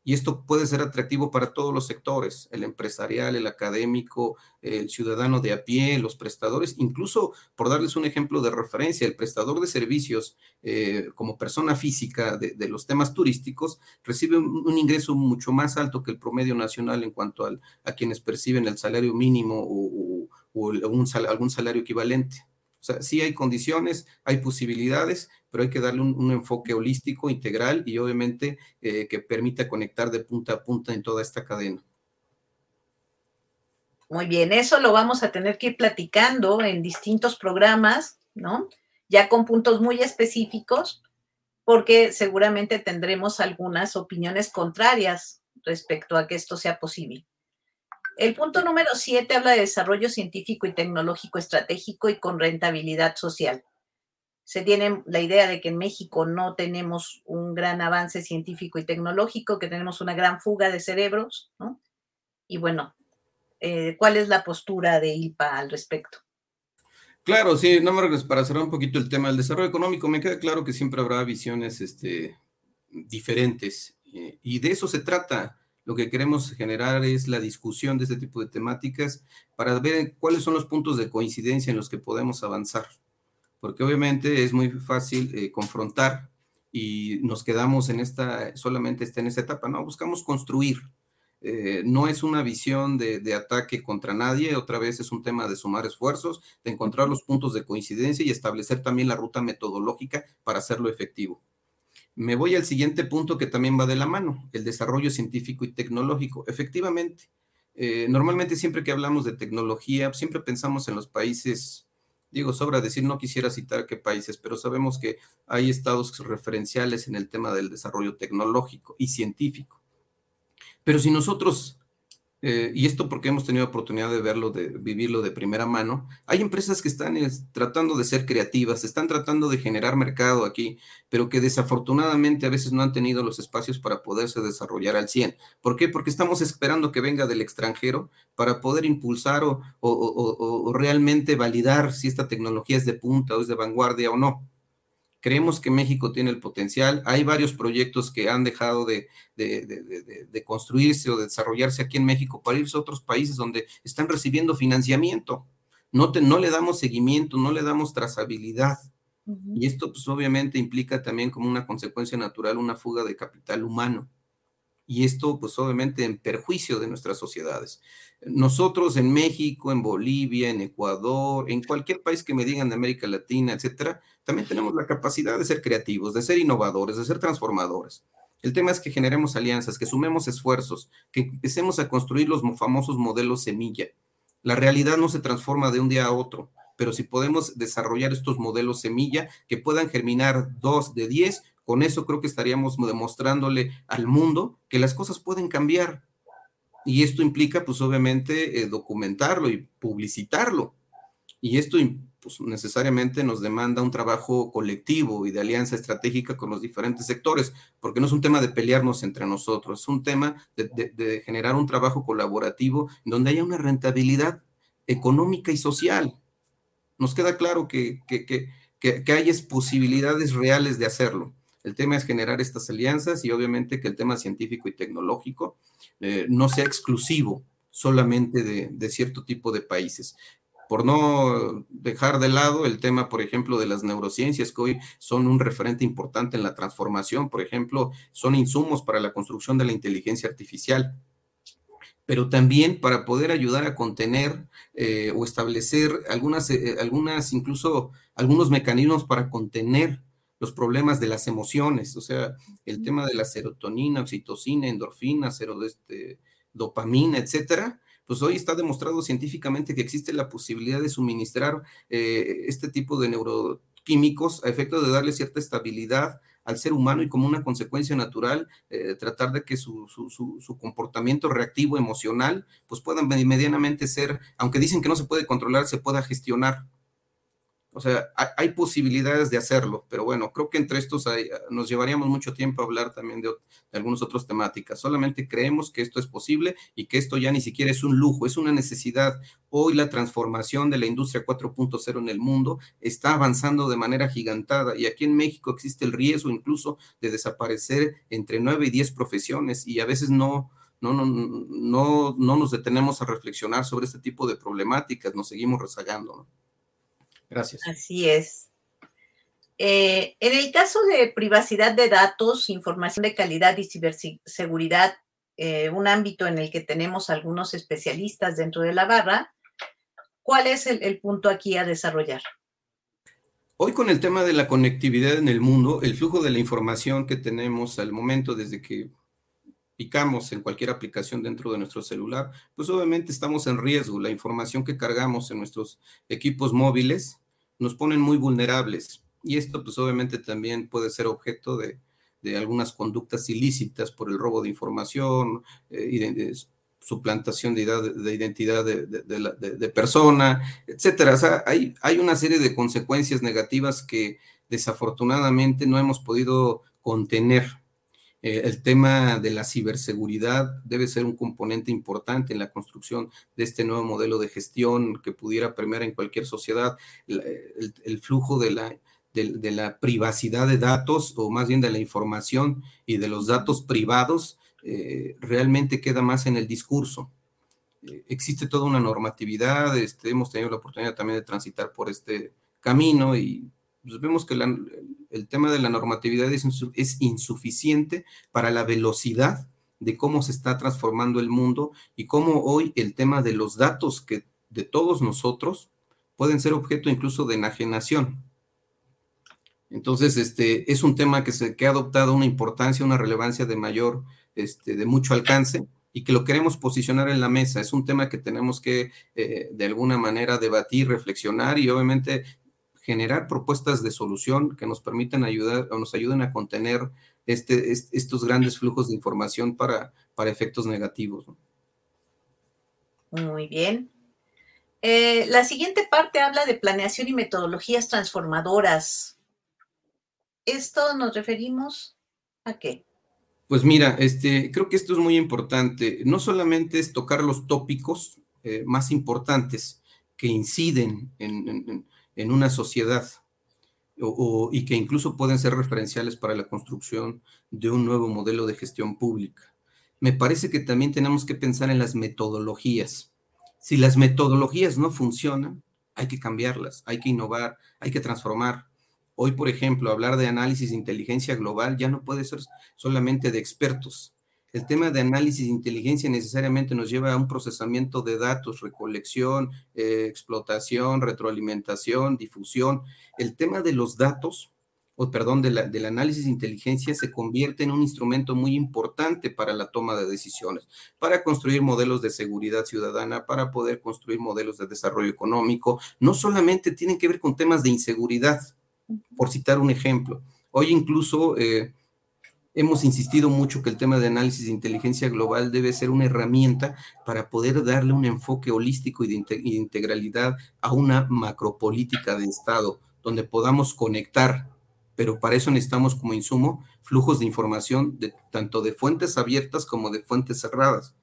Y esto puede ser atractivo para todos los sectores, el empresarial, el académico, el ciudadano de a pie, los prestadores, incluso por darles un ejemplo de referencia, el prestador de servicios eh, como persona física de, los temas turísticos recibe un, ingreso mucho más alto que el promedio nacional en cuanto a quienes perciben el salario mínimo o, algún salario equivalente. O sea, sí hay condiciones, hay posibilidades, pero hay que darle un, enfoque holístico, integral y obviamente eh, que permita conectar de punta a punta en toda esta cadena. Muy bien, eso lo vamos a tener que ir platicando en distintos programas, ¿no? Ya con puntos muy específicos, porque seguramente tendremos algunas opiniones contrarias respecto a que esto sea posible. El punto número siete habla de desarrollo científico y tecnológico estratégico y con rentabilidad social. Se tiene la idea de que en México no tenemos un gran avance científico y tecnológico, que tenemos una gran fuga de cerebros, ¿no? Y bueno, eh, ¿cuál es la postura de ILPA al respecto? Claro, sí, no me para cerrar un poquito el tema del desarrollo económico, me queda claro que siempre habrá visiones este, diferentes eh, y de eso se trata lo que queremos generar es la discusión de este tipo de temáticas para ver cuáles son los puntos de coincidencia en los que podemos avanzar. Porque obviamente es muy fácil eh, confrontar y nos quedamos en esta, solamente está en esta etapa, no, buscamos construir. Eh, no es una visión de, ataque contra nadie, otra vez es un tema de sumar esfuerzos, de encontrar los puntos de coincidencia y establecer también la ruta metodológica para hacerlo efectivo. Me voy al siguiente punto que también va de la mano, el desarrollo científico y tecnológico. Efectivamente, eh, normalmente siempre que hablamos de tecnología, siempre pensamos en los países, digo, sobra decir, no quisiera citar qué países, pero sabemos que hay estados referenciales en el tema del desarrollo tecnológico y científico. Pero si nosotros eh, y esto porque hemos tenido oportunidad de verlo, de vivirlo de primera mano, hay empresas que están tratando de ser creativas, están tratando de generar mercado aquí, pero que desafortunadamente a veces no han tenido los espacios para poderse desarrollar al 100. ¿Por qué? Porque estamos esperando que venga del extranjero para poder impulsar o realmente validar si esta tecnología es de punta o es de vanguardia o no. Creemos que México tiene el potencial. Hay varios proyectos que han dejado de, construirse o de desarrollarse aquí en México para irse a otros países donde están recibiendo financiamiento. No, no le damos seguimiento, no le damos trazabilidad. Y esto pues obviamente implica también como una consecuencia natural una fuga de capital humano y esto pues obviamente en perjuicio de nuestras sociedades. Nosotros en México, en Bolivia, en Ecuador, en cualquier país que me digan de América Latina, etcétera, también tenemos la capacidad de ser creativos, de ser innovadores, de ser transformadores. El tema es que generemos alianzas, que sumemos esfuerzos, que empecemos a construir los famosos modelos semilla. La realidad no se transforma de un día a otro, pero si podemos desarrollar estos modelos semilla que puedan germinar dos de diez, con eso creo que estaríamos demostrándole al mundo que las cosas pueden cambiar. Y esto implica, pues obviamente, eh, documentarlo y publicitarlo. Y esto pues, necesariamente nos demanda un trabajo colectivo y de alianza estratégica con los diferentes sectores, porque no es un tema de pelearnos entre nosotros, es un tema de, generar un trabajo colaborativo donde haya una rentabilidad económica y social. Nos queda claro que, que, que, que hay posibilidades reales de hacerlo. El tema es generar estas alianzas y obviamente que el tema científico y tecnológico eh, no sea exclusivo solamente de, cierto tipo de países por no dejar de lado el tema, por ejemplo, de las neurociencias, que hoy son un referente importante en la transformación, por ejemplo, son insumos para la construcción de la inteligencia artificial, pero también para poder ayudar a contener eh, o establecer algunas, eh, algunas, incluso algunos mecanismos para contener los problemas de las emociones, o sea, el tema de la serotonina, oxitocina, endorfina, cero de este, dopamina, etcétera, pues hoy está demostrado científicamente que existe la posibilidad de suministrar eh, este tipo de neuroquímicos a efecto de darle cierta estabilidad al ser humano y como una consecuencia natural eh, tratar de que su, su, comportamiento reactivo emocional pues puedan medianamente ser, aunque dicen que no se puede controlar, se pueda gestionar O sea, hay, posibilidades de hacerlo, pero bueno, creo que entre estos nos llevaríamos mucho tiempo a hablar también de, de algunas otras temáticas. Solamente creemos que esto es posible y que esto ya ni siquiera es un lujo, es una necesidad. Hoy la transformación de la industria 4.0 en el mundo está avanzando de manera gigantada y aquí en México existe el riesgo incluso de desaparecer entre 9 y 10 profesiones y a veces no, no, no, no, no nos detenemos a reflexionar sobre este tipo de problemáticas, nos seguimos rezagando. ¿no? Gracias. Así es. Eh, en el caso de privacidad de datos, información de calidad y ciberseguridad, eh, un ámbito en el que tenemos algunos especialistas dentro de la barra, ¿cuál es el, punto aquí a desarrollar? Hoy con el tema de la conectividad en el mundo, el flujo de la información que tenemos al momento desde que picamos en cualquier aplicación dentro de nuestro celular, pues obviamente estamos en riesgo. La información que cargamos en nuestros equipos móviles nos ponen muy vulnerables. Y esto pues obviamente también puede ser objeto de, algunas conductas ilícitas por el robo de información, eh, suplantación de, de identidad de, de, persona, etcétera. O sea, hay, hay una serie de consecuencias negativas que desafortunadamente no hemos podido contener eh, el tema de la ciberseguridad debe ser un componente importante en la construcción de este nuevo modelo de gestión que pudiera premiar en cualquier sociedad. El, flujo de la, privacidad de datos, o más bien de la información y de los datos privados, eh, realmente queda más en el discurso. Eh, existe toda una normatividad, este, hemos tenido la oportunidad también de transitar por este camino y pues, vemos que el tema de la normatividad es, insuficiente para la velocidad de cómo se está transformando el mundo y cómo hoy el tema de los datos que de todos nosotros pueden ser objeto incluso de enajenación. Entonces, este es un tema que, se, que ha adoptado una importancia, una relevancia de mayor, este, de mucho alcance y que lo queremos posicionar en la mesa. Es un tema que tenemos que eh, de alguna manera debatir, reflexionar y obviamente generar propuestas de solución que nos permitan ayudar o nos ayuden a contener este, estos grandes flujos de información para, para efectos negativos. Muy bien. Eh, la siguiente parte habla de planeación y metodologías transformadoras. ¿Esto nos referimos a qué? Pues mira, este, creo que esto es muy importante. No solamente es tocar los tópicos eh, más importantes que inciden en, en una sociedad y que incluso pueden ser referenciales para la construcción de un nuevo modelo de gestión pública. Me parece que también tenemos que pensar en las metodologías. Si las metodologías no funcionan, hay que cambiarlas, hay que innovar, hay que transformar. Hoy, por ejemplo, hablar de análisis de inteligencia global ya no puede ser solamente de expertos, el tema de análisis de inteligencia necesariamente nos lleva a un procesamiento de datos, recolección, eh, explotación, retroalimentación, difusión. El tema de los datos, o perdón, del análisis de inteligencia se convierte en un instrumento muy importante para la toma de decisiones, para construir modelos de seguridad ciudadana, para poder construir modelos de desarrollo económico. No solamente tienen que ver con temas de inseguridad, por citar un ejemplo. Hoy incluso... Eh, hemos insistido mucho que el tema de análisis de inteligencia global debe ser una herramienta para poder darle un enfoque holístico y de, integralidad a una macropolítica de Estado, donde podamos conectar, pero para eso necesitamos como insumo flujos de información de, tanto de fuentes abiertas como de fuentes cerradas.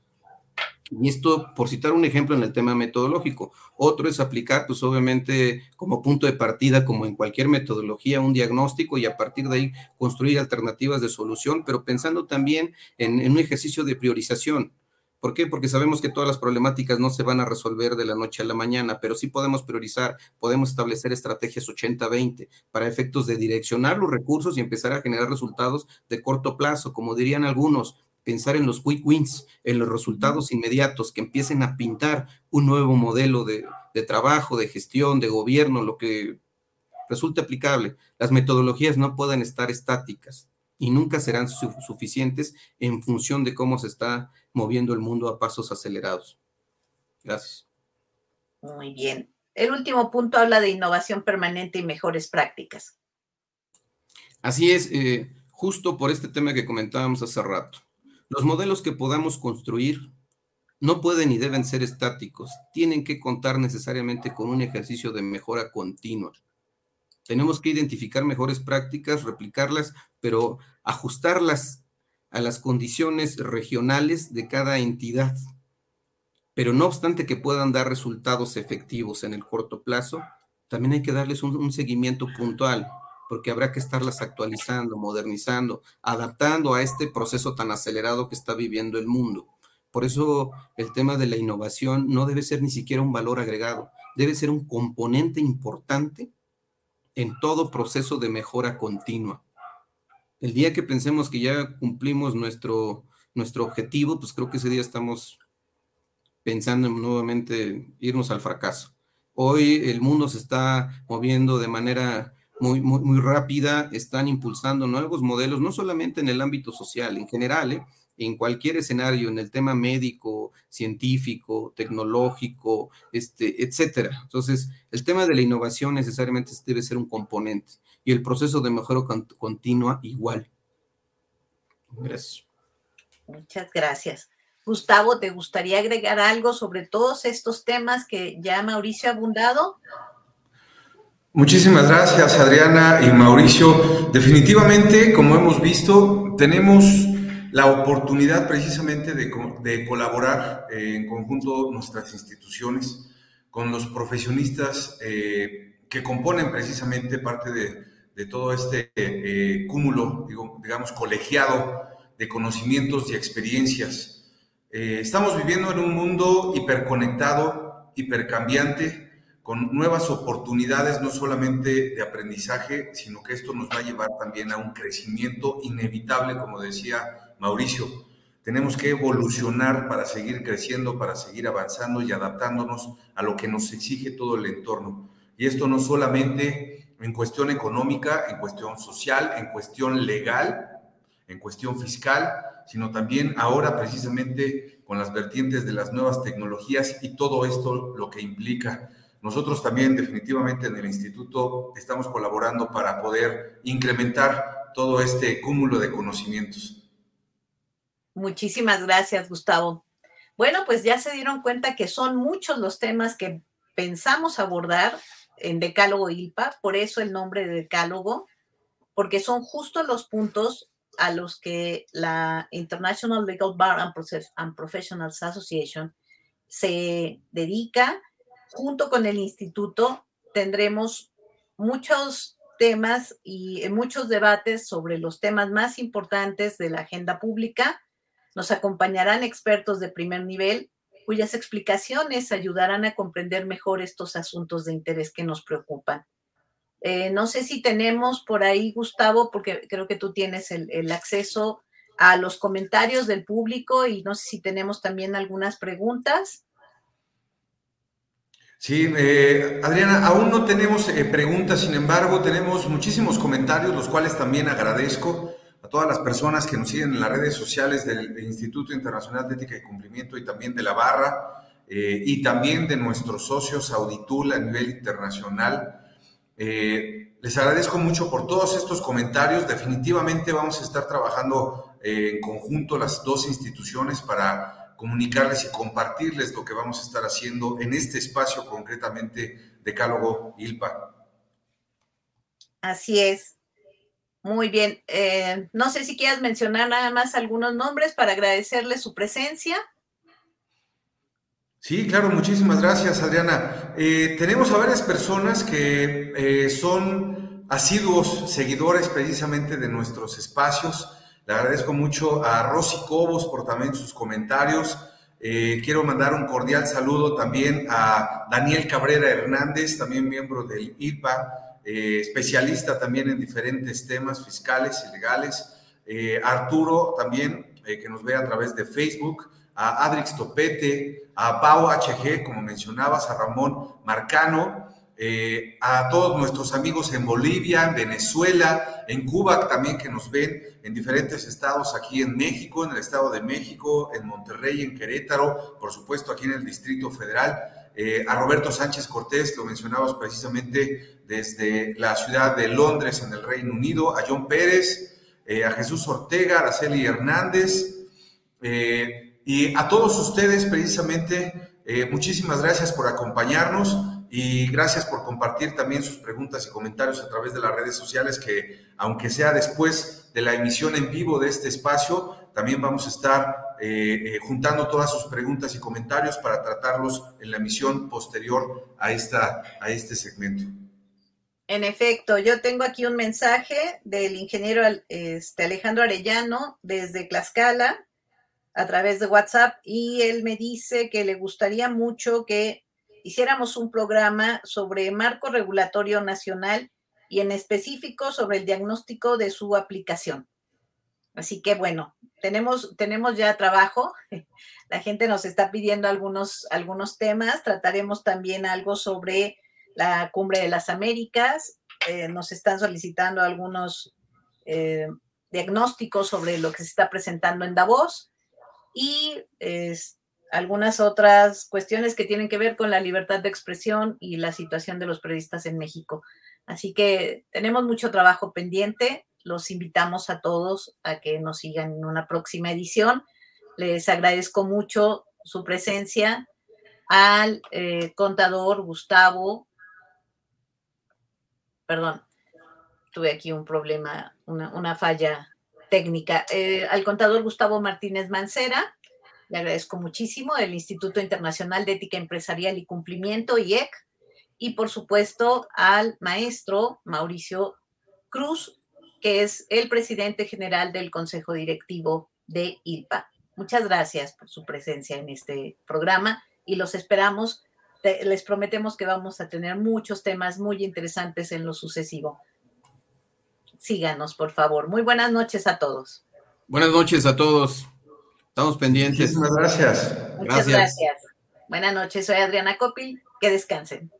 Y esto, por citar un ejemplo en el tema metodológico. Otro es aplicar, pues obviamente, como punto de partida, como en cualquier metodología, un diagnóstico y a partir de ahí construir alternativas de solución, pero pensando también en, un ejercicio de priorización. ¿Por qué? Porque sabemos que todas las problemáticas no se van a resolver de la noche a la mañana, pero sí podemos priorizar, podemos establecer estrategias 80-20 para efectos de direccionar los recursos y empezar a generar resultados de corto plazo, como dirían algunos, pensar en los quick wins, en los resultados inmediatos, que empiecen a pintar un nuevo modelo de, trabajo, de gestión, de gobierno, lo que resulte aplicable. Las metodologías no pueden estar estáticas y nunca serán suficientes en función de cómo se está moviendo el mundo a pasos acelerados. Gracias. Muy bien. El último punto habla de innovación permanente y mejores prácticas. Así es, eh, justo por este tema que comentábamos hace rato. Los modelos que podamos construir no pueden ni deben ser estáticos, tienen que contar necesariamente con un ejercicio de mejora continua. Tenemos que identificar mejores prácticas, replicarlas, pero ajustarlas a las condiciones regionales de cada entidad. Pero no obstante que puedan dar resultados efectivos en el corto plazo, también hay que darles un, seguimiento puntual, porque habrá que estarlas actualizando, modernizando, adaptando a este proceso tan acelerado que está viviendo el mundo. Por eso el tema de la innovación no debe ser ni siquiera un valor agregado, debe ser un componente importante en todo proceso de mejora continua. El día que pensemos que ya cumplimos nuestro, nuestro objetivo, pues creo que ese día estamos pensando en nuevamente irnos al fracaso. Hoy el mundo se está moviendo de manera muy, muy, rápida, están impulsando nuevos modelos, no solamente en el ámbito social, en general, ¿eh? en cualquier escenario, en el tema médico, científico, tecnológico, este, etcétera. Entonces, el tema de la innovación necesariamente debe ser un componente y el proceso de mejora continua igual. Gracias. Muchas gracias. Gustavo, ¿te gustaría agregar algo sobre todos estos temas que ya Mauricio ha abundado? Muchísimas gracias, Adriana y Mauricio. Definitivamente, como hemos visto, tenemos la oportunidad precisamente de, colaborar eh, en conjunto nuestras instituciones con los profesionistas eh, que componen precisamente parte de, todo este eh, cúmulo, digamos, colegiado de conocimientos y experiencias. estamos viviendo en un mundo hiperconectado, hipercambiante, con nuevas oportunidades, no solamente de aprendizaje, sino que esto nos va a llevar también a un crecimiento inevitable, como decía Mauricio, tenemos que evolucionar para seguir creciendo, para seguir avanzando y adaptándonos a lo que nos exige todo el entorno. Y esto no solamente en cuestión económica, en cuestión social, en cuestión legal, en cuestión fiscal, sino también ahora precisamente con las vertientes de las nuevas tecnologías y todo esto lo que implica. Nosotros también definitivamente en el instituto estamos colaborando para poder incrementar todo este cúmulo de conocimientos. Muchísimas gracias, Gustavo. Bueno, pues ya se dieron cuenta que son muchos los temas que pensamos abordar en Decálogo ILPA, por eso el nombre de Decálogo, porque son justo los puntos a los que la International Legal Bar and, Professionals Association se dedica. Junto con el instituto tendremos muchos temas y muchos debates sobre los temas más importantes de la agenda pública nos acompañarán expertos de primer nivel cuyas explicaciones ayudarán a comprender mejor estos asuntos de interés que nos preocupan. Eh, no sé si tenemos por ahí, Gustavo, porque creo que tú tienes el, acceso a los comentarios del público y no sé si tenemos también algunas preguntas. Sí, eh, Adriana, aún no tenemos eh, preguntas, sin embargo, tenemos muchísimos comentarios, los cuales también agradezco a todas las personas que nos siguen en las redes sociales del, Instituto Internacional de Ética y Cumplimiento y también de la Barra eh, y también de nuestros socios Auditul a nivel internacional. Eh, les agradezco mucho por todos estos comentarios. Definitivamente vamos a estar trabajando en conjunto las dos instituciones para comunicarles y compartirles lo que vamos a estar haciendo en este espacio concretamente Decálogo ILPA. Así es. Muy bien. Eh, no sé si quieras mencionar nada más algunos nombres para agradecerle su presencia. Sí, claro, muchísimas gracias, Adriana. Eh, tenemos a varias personas que eh, son asiduos seguidores precisamente de nuestros espacios. Le agradezco mucho a Rosy Cobos por también sus comentarios. quiero mandar un cordial saludo también a Daniel Cabrera Hernández, también miembro del IPA eh, especialista también en diferentes temas fiscales y legales. Eh, Arturo también, eh, que nos ve a través de Facebook, a Adrix Topete, a Pau HG, como mencionabas, a Ramón Marcano, a todos nuestros amigos en Bolivia, en Venezuela, en Cuba también que nos ven, en diferentes estados aquí en México, en el Estado de México, en Monterrey, en Querétaro, por supuesto aquí en el Distrito Federal. a Roberto Sánchez Cortés, lo mencionabas precisamente desde la ciudad de Londres en el Reino Unido, a John Pérez, eh, a Jesús Ortega, a Araceli Hernández eh, y a todos ustedes precisamente, eh, muchísimas gracias por acompañarnos y gracias por compartir también sus preguntas y comentarios a través de las redes sociales que aunque sea después de la emisión en vivo de este espacio, también vamos a estar eh, eh, juntando todas sus preguntas y comentarios para tratarlos en la emisión posterior a, esta, a este segmento. En efecto, yo tengo aquí un mensaje del ingeniero este, Alejandro Arellano desde Tlaxcala a través de WhatsApp y él me dice que le gustaría mucho que hiciéramos un programa sobre marco regulatorio nacional y en específico sobre el diagnóstico de su aplicación. Así que bueno, tenemos, tenemos ya trabajo. La gente nos está pidiendo algunos, algunos temas. Trataremos también algo sobre la Cumbre de las Américas. Eh, nos están solicitando algunos eh, diagnósticos sobre lo que se está presentando en Davos y algunas otras cuestiones que tienen que ver con la libertad de expresión y la situación de los periodistas en México. Así que tenemos mucho trabajo pendiente. Los invitamos a todos a que nos sigan en una próxima edición. Les agradezco mucho su presencia al eh, contador Gustavo. Perdón, tuve aquí un problema, una, falla técnica. Eh, al contador Gustavo Martínez Mancera, le agradezco muchísimo, el Instituto Internacional de Ética Empresarial y Cumplimiento, IEC, y por supuesto al maestro Mauricio Cruz, que es el presidente general del Consejo Directivo de ILPA. Muchas gracias por su presencia en este programa y los esperamos. Les prometemos que vamos a tener muchos temas muy interesantes en lo sucesivo. Síganos, por favor. Muy buenas noches a todos. Buenas noches a todos. Estamos pendientes. Muchas gracias. Muchas gracias. Buenas noches, soy Adriana Copil. Que descansen.